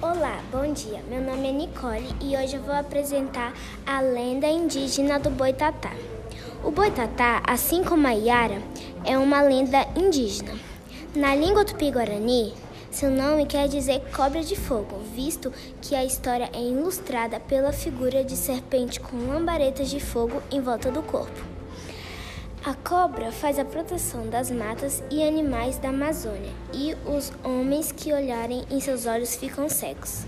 Olá, bom dia. Meu nome é Nicole e hoje eu vou apresentar a lenda indígena do Boitatá. O Boitatá, assim como a Iara, é uma lenda indígena. Na língua tupi-guarani, seu nome quer dizer cobra de fogo, visto que a história é ilustrada pela figura de serpente com lambaretas de fogo em volta do corpo. A cobra faz a proteção das matas e animais da Amazônia, e os homens que olharem em seus olhos ficam cegos.